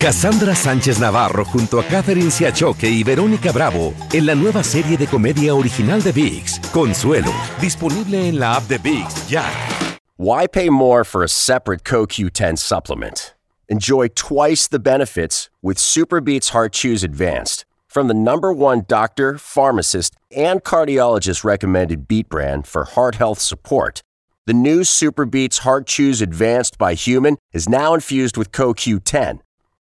Cassandra Sánchez Navarro junto a Catherine Siachoque y Verónica Bravo en la nueva serie de comedia original de VIX, Consuelo, disponible en la app de VIX ya. Why pay more for a separate CoQ10 supplement? Enjoy twice the benefits with Superbeats Heart Chews Advanced from the number one doctor, pharmacist, and cardiologist recommended beat brand for heart health support. The new Superbeats Heart Chews Advanced by Human is now infused with CoQ10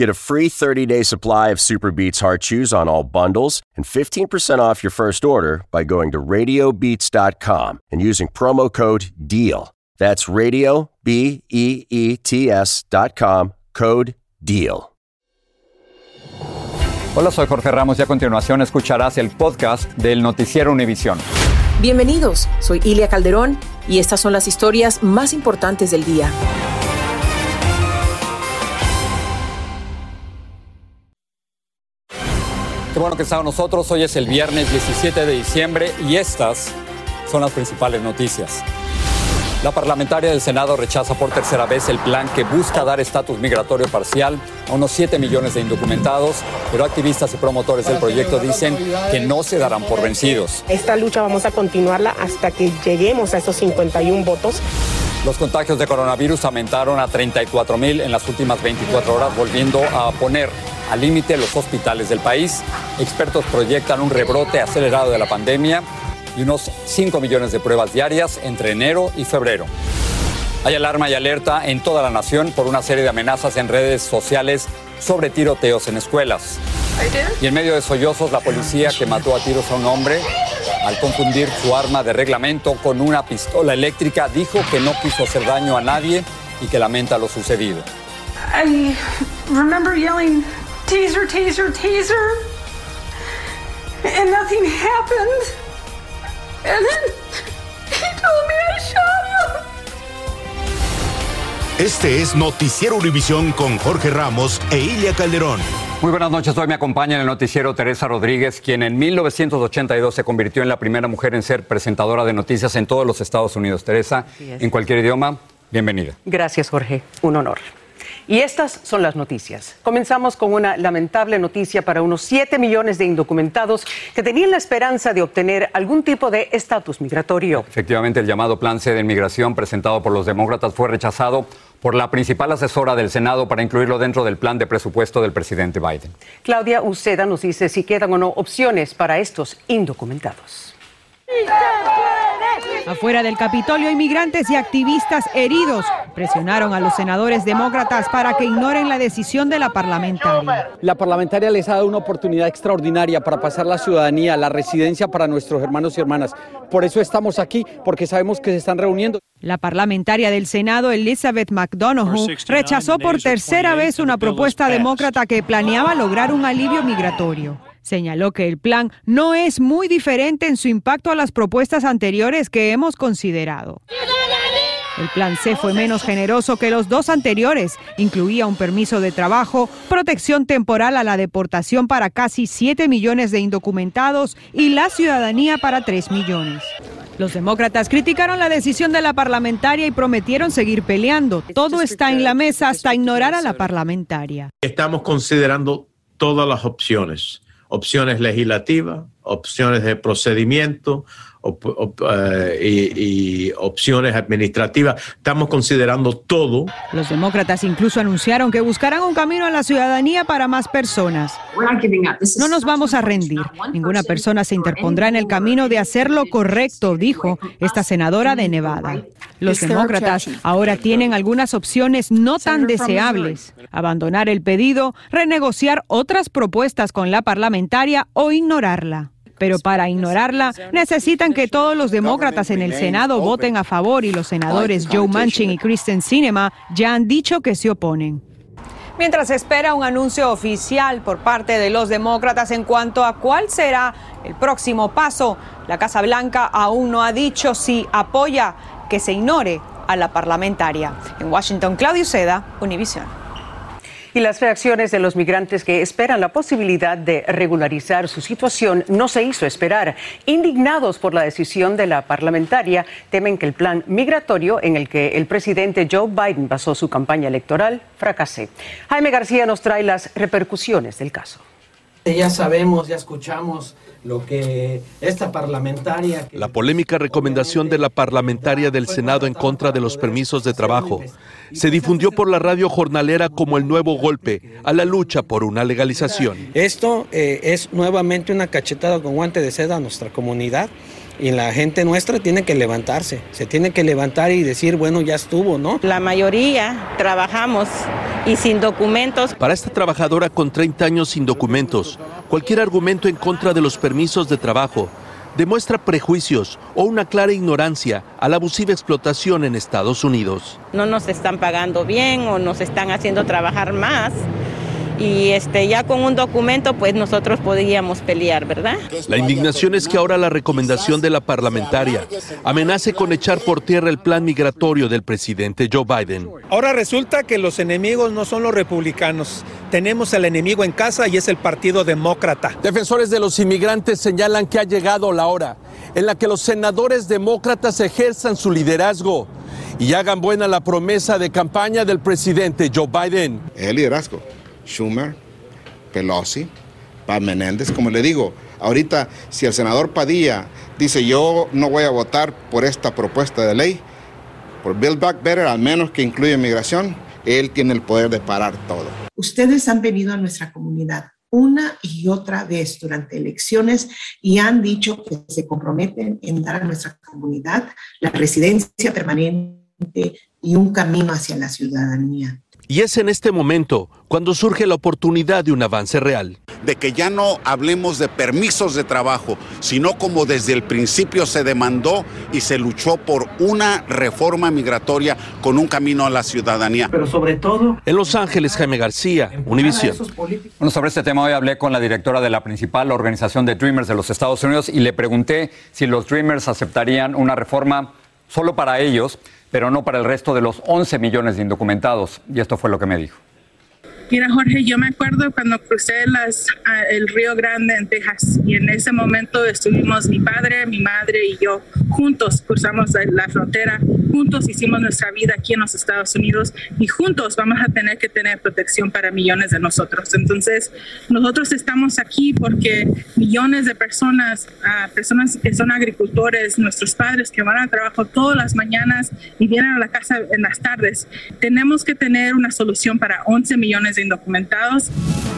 Get a free 30-day supply of Super Beats Heart Chews on all bundles and 15% off your first order by going to radiobeats.com and using promo code DEAL. That's radio b e e t s.com code DEAL. Hola, soy Jorge Ramos y a continuación escucharás el podcast del noticiero Univisión. Bienvenidos. Soy Ilia Calderón y estas son las historias más importantes del día. Qué bueno que está con nosotros. Hoy es el viernes 17 de diciembre y estas son las principales noticias. La parlamentaria del Senado rechaza por tercera vez el plan que busca dar estatus migratorio parcial a unos 7 millones de indocumentados, pero activistas y promotores del proyecto dicen que no se darán por vencidos. Esta lucha vamos a continuarla hasta que lleguemos a esos 51 votos. Los contagios de coronavirus aumentaron a 34 mil en las últimas 24 horas, volviendo a poner al límite los hospitales del país. Expertos proyectan un rebrote acelerado de la pandemia y unos 5 millones de pruebas diarias entre enero y febrero. Hay alarma y alerta en toda la nación por una serie de amenazas en redes sociales sobre tiroteos en escuelas. Y en medio de sollozos, la policía que mató a tiros a un hombre al confundir su arma de reglamento con una pistola eléctrica dijo que no quiso hacer daño a nadie y que lamenta lo sucedido. I remember yelling teaser, teaser, teaser. And nothing happened. And then he told me I shot him. Este es Noticiero Univisión con Jorge Ramos e Ilia Calderón. Muy buenas noches, hoy me acompaña en el noticiero Teresa Rodríguez, quien en 1982 se convirtió en la primera mujer en ser presentadora de noticias en todos los Estados Unidos. Teresa, en cualquier idioma, bienvenida. Gracias, Jorge. Un honor. Y estas son las noticias. Comenzamos con una lamentable noticia para unos 7 millones de indocumentados que tenían la esperanza de obtener algún tipo de estatus migratorio. Efectivamente, el llamado Plan C de Inmigración presentado por los demócratas fue rechazado por la principal asesora del Senado para incluirlo dentro del plan de presupuesto del presidente Biden. Claudia Uceda nos dice si quedan o no opciones para estos indocumentados. Afuera del Capitolio, inmigrantes y activistas heridos presionaron a los senadores demócratas para que ignoren la decisión de la parlamentaria. La parlamentaria les ha dado una oportunidad extraordinaria para pasar la ciudadanía, la residencia para nuestros hermanos y hermanas. Por eso estamos aquí, porque sabemos que se están reuniendo. La parlamentaria del Senado, Elizabeth McDonough, rechazó por tercera vez una propuesta demócrata que planeaba lograr un alivio migratorio. Señaló que el plan no es muy diferente en su impacto a las propuestas anteriores que hemos considerado. El plan C fue menos generoso que los dos anteriores. Incluía un permiso de trabajo, protección temporal a la deportación para casi 7 millones de indocumentados y la ciudadanía para 3 millones. Los demócratas criticaron la decisión de la parlamentaria y prometieron seguir peleando. Todo está en la mesa hasta ignorar a la parlamentaria. Estamos considerando todas las opciones opciones legislativas, opciones de procedimiento op, op, uh, y, y, opciones administrativas. Estamos considerando todo. Los demócratas incluso anunciaron que buscarán un camino a la ciudadanía para más personas. No nos vamos a rendir. Ninguna persona se interpondrá en el camino de hacer lo correcto, dijo esta senadora de Nevada. Los demócratas ahora tienen algunas opciones no tan deseables. Abandonar el pedido, renegociar otras propuestas con la parlamentaria o ignorarla. Pero para ignorarla, necesitan que todos los demócratas en el Senado voten a favor y los senadores Joe Manchin y Kristen Sinema ya han dicho que se oponen. mientras espera un anuncio oficial por parte de los demócratas en cuanto a cuál será el próximo paso. La Casa Blanca aún no ha dicho si apoya que se ignore a la parlamentaria. En Washington, Claudio Seda, Univision y las reacciones de los migrantes que esperan la posibilidad de regularizar su situación no se hizo esperar. Indignados por la decisión de la parlamentaria, temen que el plan migratorio en el que el presidente Joe Biden basó su campaña electoral fracase. Jaime García nos trae las repercusiones del caso. Ya sabemos, ya escuchamos lo que esta parlamentaria... La polémica recomendación de la parlamentaria del Senado en contra de los permisos de trabajo. se difundió por la radio jornalera como el nuevo golpe a la lucha por una legalización. Esto eh, es nuevamente una cachetada con guante de seda a nuestra comunidad y la gente nuestra tiene que levantarse, se tiene que levantar y decir, bueno, ya estuvo, ¿no? La mayoría trabajamos y sin documentos. Para esta trabajadora con 30 años sin documentos, cualquier argumento en contra de los permisos de trabajo demuestra prejuicios o una clara ignorancia a la abusiva explotación en Estados Unidos. No nos están pagando bien o nos están haciendo trabajar más y este ya con un documento pues nosotros podríamos pelear, ¿verdad? La indignación es que ahora la recomendación de la parlamentaria amenace con echar por tierra el plan migratorio del presidente Joe Biden. Ahora resulta que los enemigos no son los republicanos. Tenemos el enemigo en casa y es el Partido Demócrata. Defensores de los inmigrantes señalan que ha llegado la hora en la que los senadores demócratas ejerzan su liderazgo y hagan buena la promesa de campaña del presidente Joe Biden. El liderazgo Schumer, Pelosi, Paz Menéndez, como le digo, ahorita si el senador Padilla dice yo no voy a votar por esta propuesta de ley, por Build Back Better, al menos que incluya inmigración, él tiene el poder de parar todo. Ustedes han venido a nuestra comunidad una y otra vez durante elecciones y han dicho que se comprometen en dar a nuestra comunidad la residencia permanente y un camino hacia la ciudadanía. Y es en este momento cuando surge la oportunidad de un avance real. De que ya no hablemos de permisos de trabajo, sino como desde el principio se demandó y se luchó por una reforma migratoria con un camino a la ciudadanía. Pero sobre todo... En Los Ángeles, Jaime García, Univisión. Bueno, sobre este tema hoy hablé con la directora de la principal organización de Dreamers de los Estados Unidos y le pregunté si los Dreamers aceptarían una reforma solo para ellos pero no para el resto de los 11 millones de indocumentados. Y esto fue lo que me dijo. Mira, Jorge, yo me acuerdo cuando crucé las, el Río Grande en Texas y en ese momento estuvimos mi padre, mi madre y yo juntos cruzamos la frontera, juntos hicimos nuestra vida aquí en los Estados Unidos y juntos vamos a tener que tener protección para millones de nosotros. Entonces, nosotros estamos aquí porque millones de personas, personas que son agricultores, nuestros padres que van al trabajo todas las mañanas y vienen a la casa en las tardes, tenemos que tener una solución para 11 millones de indocumentados.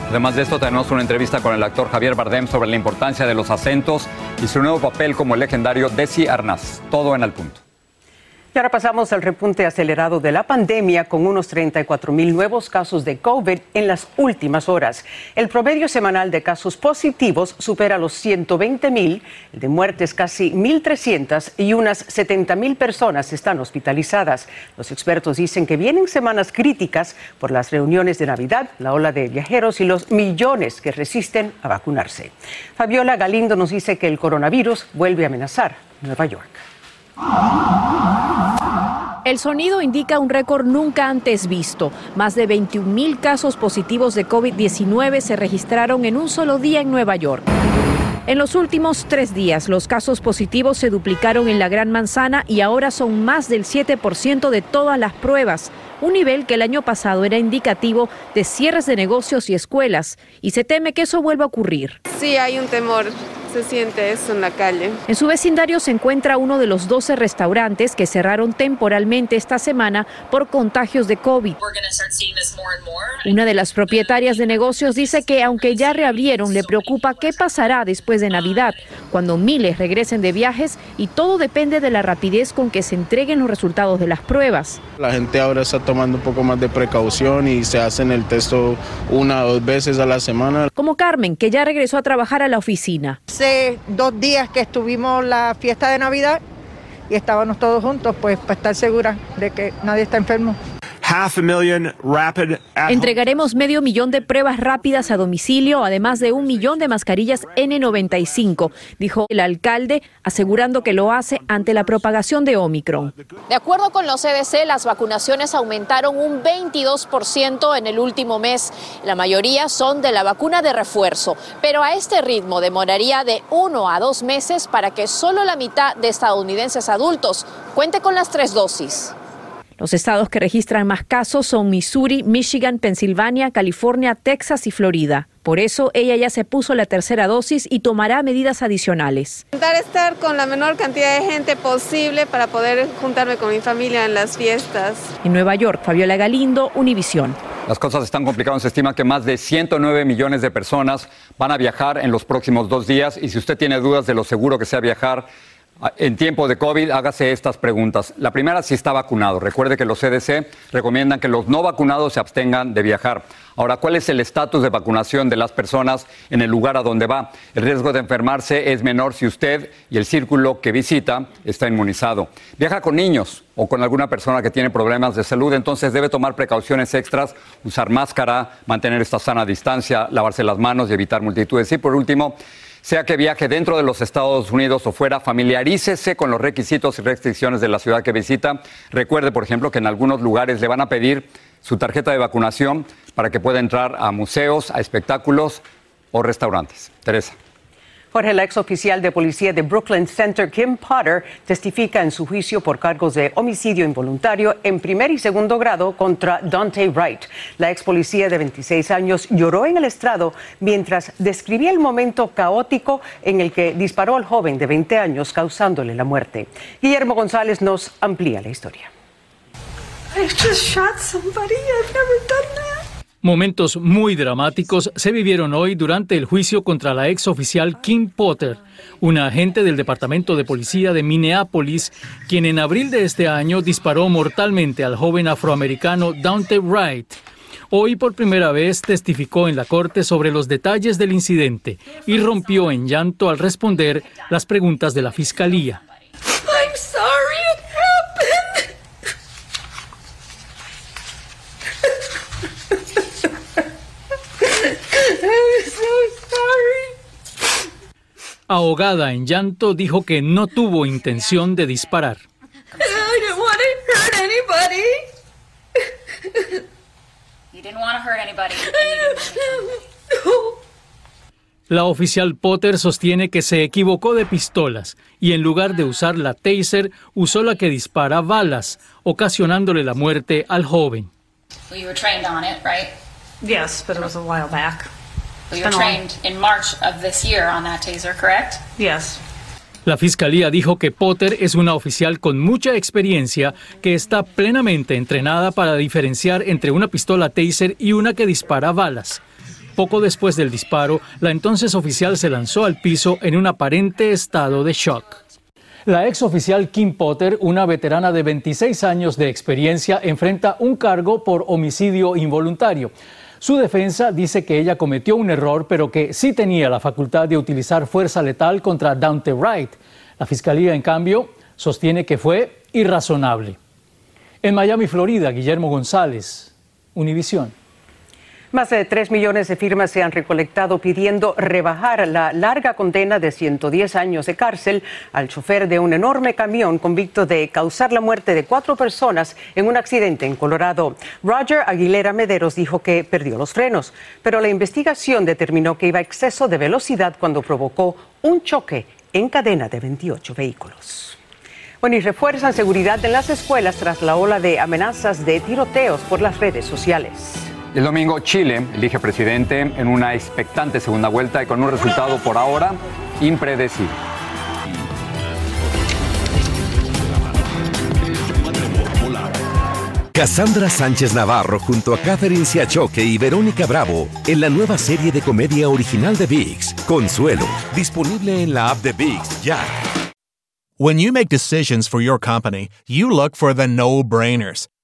Además de esto, tenemos una entrevista con el actor Javier Bardem sobre la importancia de los acentos y su nuevo papel como el legendario Desi Arnaz. Todo en el punto. Y ahora pasamos al repunte acelerado de la pandemia con unos 34 mil nuevos casos de COVID en las últimas horas. El promedio semanal de casos positivos supera los 120 mil, de muertes casi 1.300 y unas 70 mil personas están hospitalizadas. Los expertos dicen que vienen semanas críticas por las reuniones de Navidad, la ola de viajeros y los millones que resisten a vacunarse. Fabiola Galindo nos dice que el coronavirus vuelve a amenazar Nueva York. El sonido indica un récord nunca antes visto. Más de 21 mil casos positivos de COVID-19 se registraron en un solo día en Nueva York. En los últimos tres días, los casos positivos se duplicaron en la Gran Manzana y ahora son más del 7% de todas las pruebas, un nivel que el año pasado era indicativo de cierres de negocios y escuelas, y se teme que eso vuelva a ocurrir. Sí, hay un temor se siente eso en la calle. En su vecindario se encuentra uno de los 12 restaurantes que cerraron temporalmente esta semana por contagios de COVID. Una de las propietarias de negocios dice que aunque ya reabrieron, le preocupa qué pasará después de Navidad, cuando miles regresen de viajes y todo depende de la rapidez con que se entreguen los resultados de las pruebas. La gente ahora está tomando un poco más de precaución y se hacen el texto una o dos veces a la semana. Como Carmen, que ya regresó a trabajar a la oficina hace dos días que estuvimos la fiesta de Navidad y estábamos todos juntos, pues para estar segura de que nadie está enfermo. Entregaremos medio millón de pruebas rápidas a domicilio, además de un millón de mascarillas N95, dijo el alcalde, asegurando que lo hace ante la propagación de Omicron. De acuerdo con los CDC, las vacunaciones aumentaron un 22% en el último mes. La mayoría son de la vacuna de refuerzo, pero a este ritmo demoraría de uno a dos meses para que solo la mitad de estadounidenses adultos cuente con las tres dosis. Los estados que registran más casos son Missouri, Michigan, Pensilvania, California, Texas y Florida. Por eso ella ya se puso la tercera dosis y tomará medidas adicionales. Intentar estar con la menor cantidad de gente posible para poder juntarme con mi familia en las fiestas. En Nueva York, Fabiola Galindo, Univisión. Las cosas están complicadas. Se estima que más de 109 millones de personas van a viajar en los próximos dos días. Y si usted tiene dudas de lo seguro que sea viajar, en tiempo de COVID, hágase estas preguntas. La primera, si está vacunado. Recuerde que los CDC recomiendan que los no vacunados se abstengan de viajar. Ahora, ¿cuál es el estatus de vacunación de las personas en el lugar a donde va? El riesgo de enfermarse es menor si usted y el círculo que visita está inmunizado. Viaja con niños o con alguna persona que tiene problemas de salud, entonces debe tomar precauciones extras, usar máscara, mantener esta sana distancia, lavarse las manos y evitar multitudes. Y por último, sea que viaje dentro de los Estados Unidos o fuera, familiarícese con los requisitos y restricciones de la ciudad que visita. Recuerde, por ejemplo, que en algunos lugares le van a pedir su tarjeta de vacunación para que pueda entrar a museos, a espectáculos o restaurantes. Teresa. Jorge, la ex oficial de policía de Brooklyn Center, Kim Potter, testifica en su juicio por cargos de homicidio involuntario en primer y segundo grado contra Dante Wright. La ex policía de 26 años lloró en el estrado mientras describía el momento caótico en el que disparó al joven de 20 años, causándole la muerte. Guillermo González nos amplía la historia. Momentos muy dramáticos se vivieron hoy durante el juicio contra la ex oficial Kim Potter, una agente del Departamento de Policía de Minneapolis, quien en abril de este año disparó mortalmente al joven afroamericano Dante Wright. Hoy por primera vez testificó en la corte sobre los detalles del incidente y rompió en llanto al responder las preguntas de la fiscalía. Ahogada en llanto, dijo que no tuvo intención de disparar. La oficial Potter sostiene que se equivocó de pistolas y en lugar de usar la taser usó la que dispara balas, ocasionándole la muerte al joven. Yes, but it was a while back. You were trained in March of this year on that taser, correct? Yes. La fiscalía dijo que Potter es una oficial con mucha experiencia que está plenamente entrenada para diferenciar entre una pistola taser y una que dispara balas. Poco después del disparo, la entonces oficial se lanzó al piso en un aparente estado de shock. La ex oficial Kim Potter, una veterana de 26 años de experiencia, enfrenta un cargo por homicidio involuntario. Su defensa dice que ella cometió un error, pero que sí tenía la facultad de utilizar fuerza letal contra Dante Wright. La fiscalía, en cambio, sostiene que fue irrazonable. En Miami, Florida, Guillermo González, Univisión. Más de 3 millones de firmas se han recolectado pidiendo rebajar la larga condena de 110 años de cárcel al chofer de un enorme camión convicto de causar la muerte de cuatro personas en un accidente en Colorado. Roger Aguilera Mederos dijo que perdió los frenos, pero la investigación determinó que iba a exceso de velocidad cuando provocó un choque en cadena de 28 vehículos. Bueno, y refuerzan seguridad en las escuelas tras la ola de amenazas de tiroteos por las redes sociales. El domingo Chile elige presidente en una expectante segunda vuelta y con un resultado por ahora impredecible. Cassandra Sánchez Navarro junto a Catherine Siachoque y Verónica Bravo en la nueva serie de comedia original de VIX, Consuelo, disponible en la app de VIX ya. When you make decisions for your company, you look for the no-brainers.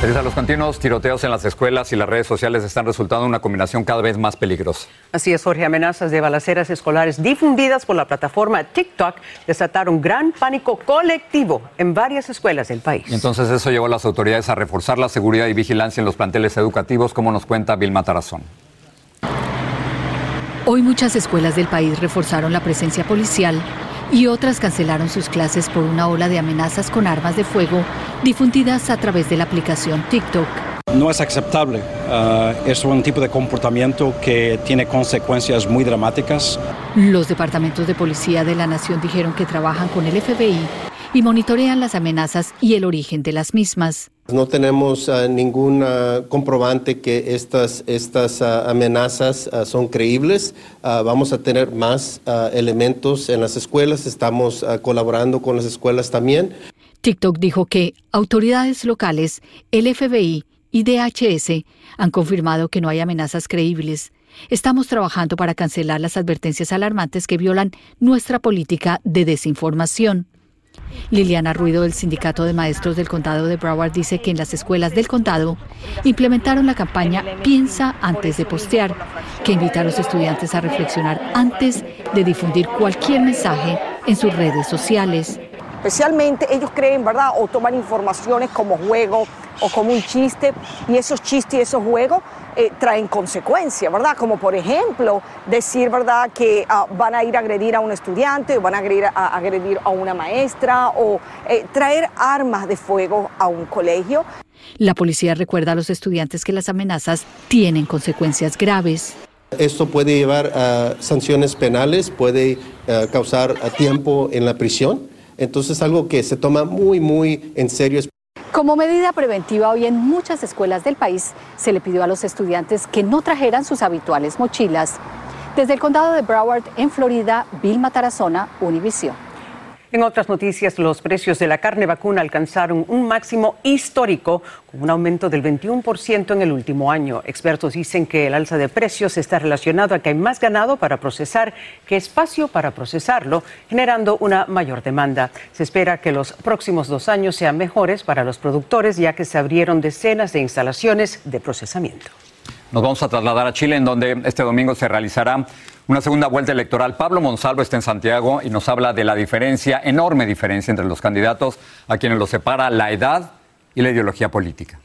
Pese a los continuos tiroteos en las escuelas y las redes sociales están resultando una combinación cada vez más peligrosa. Así es, Jorge. Amenazas de balaceras escolares difundidas por la plataforma TikTok desataron gran pánico colectivo en varias escuelas del país. Y entonces eso llevó a las autoridades a reforzar la seguridad y vigilancia en los planteles educativos, como nos cuenta Vilma Tarazón. Hoy muchas escuelas del país reforzaron la presencia policial y otras cancelaron sus clases por una ola de amenazas con armas de fuego difundidas a través de la aplicación TikTok. No es aceptable. Uh, es un tipo de comportamiento que tiene consecuencias muy dramáticas. Los departamentos de policía de la nación dijeron que trabajan con el FBI y monitorean las amenazas y el origen de las mismas. No tenemos uh, ningún uh, comprobante que estas, estas uh, amenazas son creíbles. vamos a tener más elementos en las escuelas. Estamos colaborando con las escuelas también. TikTok dijo que autoridades locales, el FBI y DHS han confirmado que no hay amenazas creíbles. Estamos trabajando para cancelar las advertencias alarmantes que violan nuestra política de desinformación. Liliana Ruido del Sindicato de Maestros del Condado de Broward dice que en las escuelas del condado implementaron la campaña Piensa antes de postear, que invita a los estudiantes a reflexionar antes de difundir cualquier mensaje en sus redes sociales. Especialmente ellos creen, ¿verdad? O toman informaciones como juego o como un chiste y esos chistes y esos juegos eh, traen consecuencias, ¿verdad? Como por ejemplo decir, ¿verdad?, que ah, van a ir a agredir a un estudiante o van a agredir a, agredir a una maestra o eh, traer armas de fuego a un colegio. La policía recuerda a los estudiantes que las amenazas tienen consecuencias graves. Esto puede llevar a sanciones penales, puede eh, causar tiempo en la prisión. Entonces es algo que se toma muy, muy en serio. Como medida preventiva, hoy en muchas escuelas del país se le pidió a los estudiantes que no trajeran sus habituales mochilas. Desde el condado de Broward, en Florida, Vilma Tarazona, Univision. En otras noticias, los precios de la carne vacuna alcanzaron un máximo histórico, con un aumento del 21% en el último año. Expertos dicen que el alza de precios está relacionado a que hay más ganado para procesar que espacio para procesarlo, generando una mayor demanda. Se espera que los próximos dos años sean mejores para los productores, ya que se abrieron decenas de instalaciones de procesamiento. Nos vamos a trasladar a Chile, en donde este domingo se realizará una segunda vuelta electoral. Pablo Monsalvo está en Santiago y nos habla de la diferencia, enorme diferencia entre los candidatos a quienes los separa la edad y la ideología política.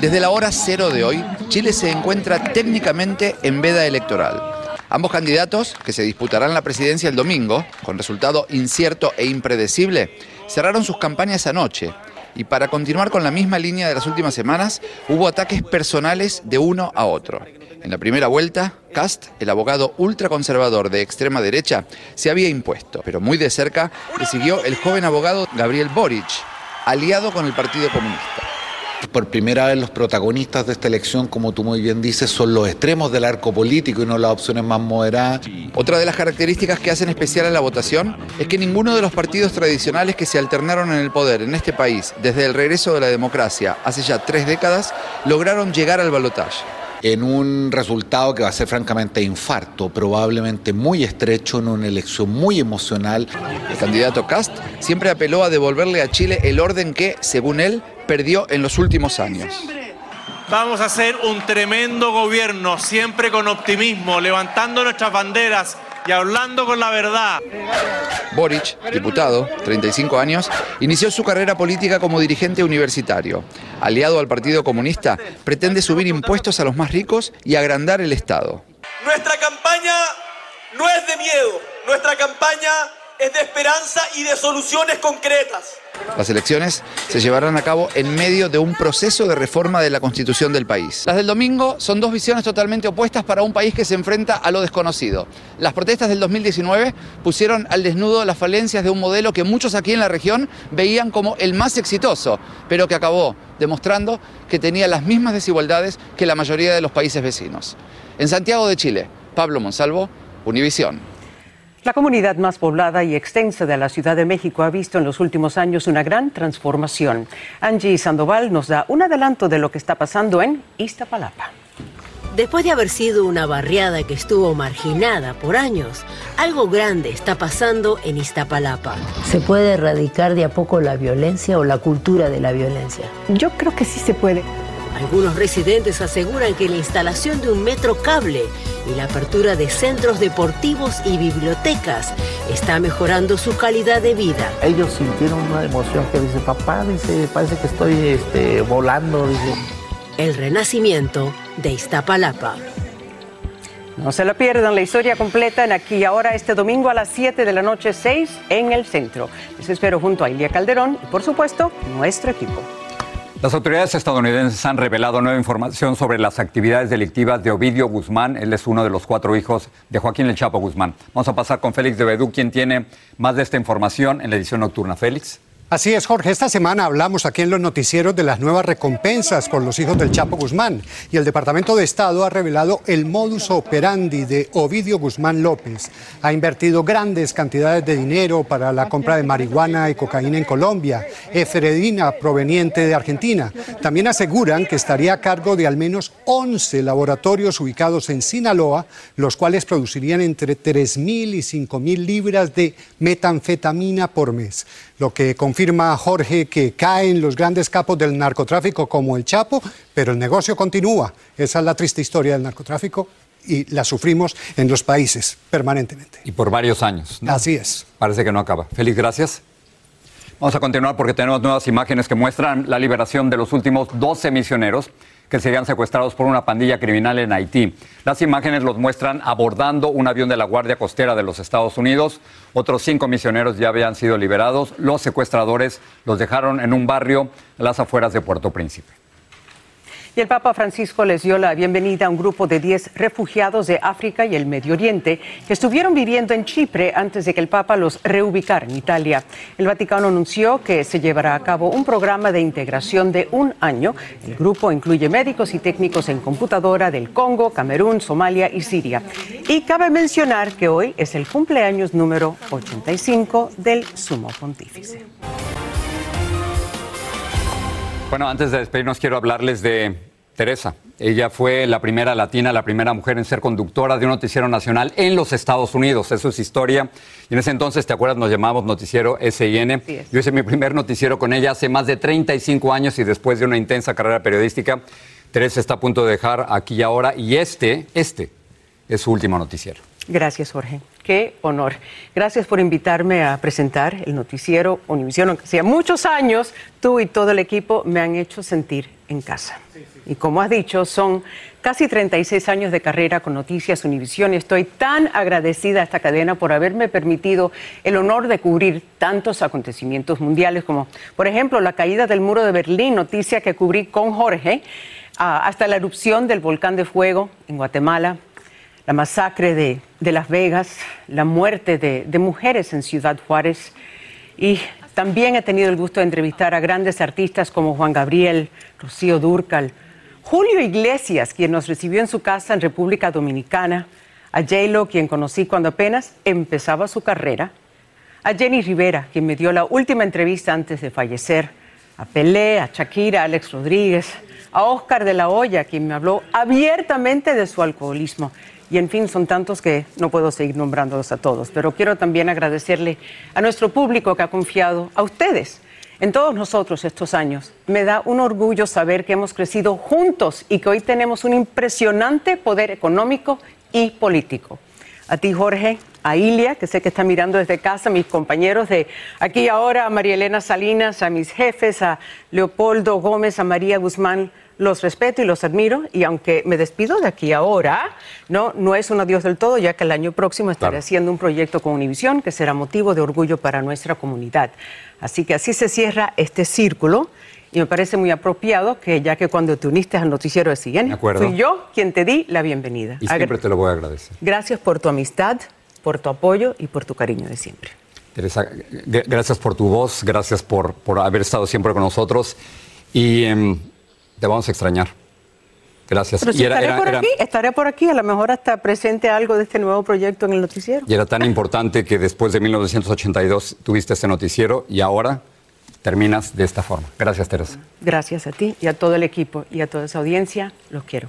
Desde la hora cero de hoy, Chile se encuentra técnicamente en veda electoral. Ambos candidatos, que se disputarán la presidencia el domingo, con resultado incierto e impredecible, cerraron sus campañas anoche y para continuar con la misma línea de las últimas semanas, hubo ataques personales de uno a otro. En la primera vuelta, Cast, el abogado ultraconservador de extrema derecha, se había impuesto, pero muy de cerca le siguió el joven abogado Gabriel Boric, aliado con el Partido Comunista. Por primera vez los protagonistas de esta elección, como tú muy bien dices, son los extremos del arco político y no las opciones más moderadas. Otra de las características que hacen especial a la votación es que ninguno de los partidos tradicionales que se alternaron en el poder en este país desde el regreso de la democracia hace ya tres décadas lograron llegar al balotaje en un resultado que va a ser francamente infarto, probablemente muy estrecho, en una elección muy emocional. El candidato Cast siempre apeló a devolverle a Chile el orden que, según él, perdió en los últimos años. Vamos a hacer un tremendo gobierno, siempre con optimismo, levantando nuestras banderas y hablando con la verdad. Boric, diputado, 35 años, inició su carrera política como dirigente universitario. Aliado al Partido Comunista, pretende subir impuestos a los más ricos y agrandar el Estado. Nuestra campaña no es de miedo, nuestra campaña es de esperanza y de soluciones concretas. Las elecciones se llevarán a cabo en medio de un proceso de reforma de la constitución del país. Las del domingo son dos visiones totalmente opuestas para un país que se enfrenta a lo desconocido. Las protestas del 2019 pusieron al desnudo las falencias de un modelo que muchos aquí en la región veían como el más exitoso, pero que acabó demostrando que tenía las mismas desigualdades que la mayoría de los países vecinos. En Santiago de Chile, Pablo Monsalvo, Univisión. La comunidad más poblada y extensa de la Ciudad de México ha visto en los últimos años una gran transformación. Angie Sandoval nos da un adelanto de lo que está pasando en Iztapalapa. Después de haber sido una barriada que estuvo marginada por años, algo grande está pasando en Iztapalapa. ¿Se puede erradicar de a poco la violencia o la cultura de la violencia? Yo creo que sí se puede. Algunos residentes aseguran que la instalación de un metro cable y la apertura de centros deportivos y bibliotecas está mejorando su calidad de vida. Ellos sintieron una emoción que dice, papá, dice, parece que estoy este, volando. Dice. El renacimiento de Iztapalapa. No se lo pierdan, la historia completa en aquí y ahora este domingo a las 7 de la noche 6 en el centro. Les espero junto a Ilia Calderón y por supuesto nuestro equipo. Las autoridades estadounidenses han revelado nueva información sobre las actividades delictivas de Ovidio Guzmán. Él es uno de los cuatro hijos de Joaquín El Chapo Guzmán. Vamos a pasar con Félix de Bedú, quien tiene más de esta información en la edición nocturna. Félix. Así es, Jorge. Esta semana hablamos aquí en los noticieros de las nuevas recompensas por los hijos del Chapo Guzmán y el Departamento de Estado ha revelado el modus operandi de Ovidio Guzmán López. Ha invertido grandes cantidades de dinero para la compra de marihuana y cocaína en Colombia, efredina proveniente de Argentina. También aseguran que estaría a cargo de al menos 11 laboratorios ubicados en Sinaloa, los cuales producirían entre 3.000 y 5.000 libras de metanfetamina por mes lo que confirma Jorge que caen los grandes capos del narcotráfico como el Chapo, pero el negocio continúa. Esa es la triste historia del narcotráfico y la sufrimos en los países permanentemente. Y por varios años. Así es. Parece que no acaba. Félix, gracias. Vamos a continuar porque tenemos nuevas imágenes que muestran la liberación de los últimos 12 misioneros que serían secuestrados por una pandilla criminal en Haití. Las imágenes los muestran abordando un avión de la Guardia Costera de los Estados Unidos. Otros cinco misioneros ya habían sido liberados. Los secuestradores los dejaron en un barrio las afueras de Puerto Príncipe. Y el Papa Francisco les dio la bienvenida a un grupo de 10 refugiados de África y el Medio Oriente que estuvieron viviendo en Chipre antes de que el Papa los reubicara en Italia. El Vaticano anunció que se llevará a cabo un programa de integración de un año. El grupo incluye médicos y técnicos en computadora del Congo, Camerún, Somalia y Siria. Y cabe mencionar que hoy es el cumpleaños número 85 del Sumo Pontífice. Bueno, antes de despedirnos quiero hablarles de Teresa. Ella fue la primera latina, la primera mujer en ser conductora de un noticiero nacional en los Estados Unidos. Eso es historia. Y en ese entonces, ¿te acuerdas? Nos llamábamos Noticiero SIN. Yo hice mi primer noticiero con ella hace más de 35 años y después de una intensa carrera periodística, Teresa está a punto de dejar aquí y ahora. Y este, este, es su último noticiero. Gracias, Jorge. Qué honor. Gracias por invitarme a presentar el noticiero Univisión. Aunque sea muchos años, tú y todo el equipo me han hecho sentir en casa. Y como has dicho, son casi 36 años de carrera con Noticias Univisión y estoy tan agradecida a esta cadena por haberme permitido el honor de cubrir tantos acontecimientos mundiales como, por ejemplo, la caída del muro de Berlín, noticia que cubrí con Jorge, ah, hasta la erupción del volcán de fuego en Guatemala, la masacre de, Las Vegas, la muerte de, mujeres en Ciudad Juárez y también he tenido el gusto de entrevistar a grandes artistas como Juan Gabriel, Rocío Durcal, Julio Iglesias, quien nos recibió en su casa en República Dominicana, a J-Lo, quien conocí cuando apenas empezaba su carrera, a Jenny Rivera, quien me dio la última entrevista antes de fallecer, a Pelé, a Shakira, a Alex Rodríguez, a Oscar de la Hoya, quien me habló abiertamente de su alcoholismo. Y en fin, son tantos que no puedo seguir nombrándolos a todos, pero quiero también agradecerle a nuestro público que ha confiado, a ustedes, en todos nosotros estos años. Me da un orgullo saber que hemos crecido juntos y que hoy tenemos un impresionante poder económico y político. A ti, Jorge, a Ilia, que sé que está mirando desde casa, a mis compañeros de aquí ahora, a María Elena Salinas, a mis jefes, a Leopoldo Gómez, a María Guzmán los respeto y los admiro y aunque me despido de aquí ahora, no, no es un adiós del todo, ya que el año próximo estaré haciendo un proyecto con Univisión que será motivo de orgullo para nuestra comunidad. Así que así se cierra este círculo y me parece muy apropiado que ya que cuando te uniste al noticiero de siguiente, fui yo quien te di la bienvenida. Y siempre te lo voy a agradecer. Gracias por tu amistad, por tu apoyo y por tu cariño de siempre. Teresa, gracias por tu voz, gracias por, por haber estado siempre con nosotros y... Em, te vamos a extrañar. Gracias. Pero si estaré por aquí, estaré por aquí, a lo mejor hasta presente algo de este nuevo proyecto en el noticiero. Y era tan importante que después de 1982 tuviste este noticiero y ahora terminas de esta forma. Gracias, Teresa. Gracias a ti y a todo el equipo y a toda esa audiencia. Los quiero.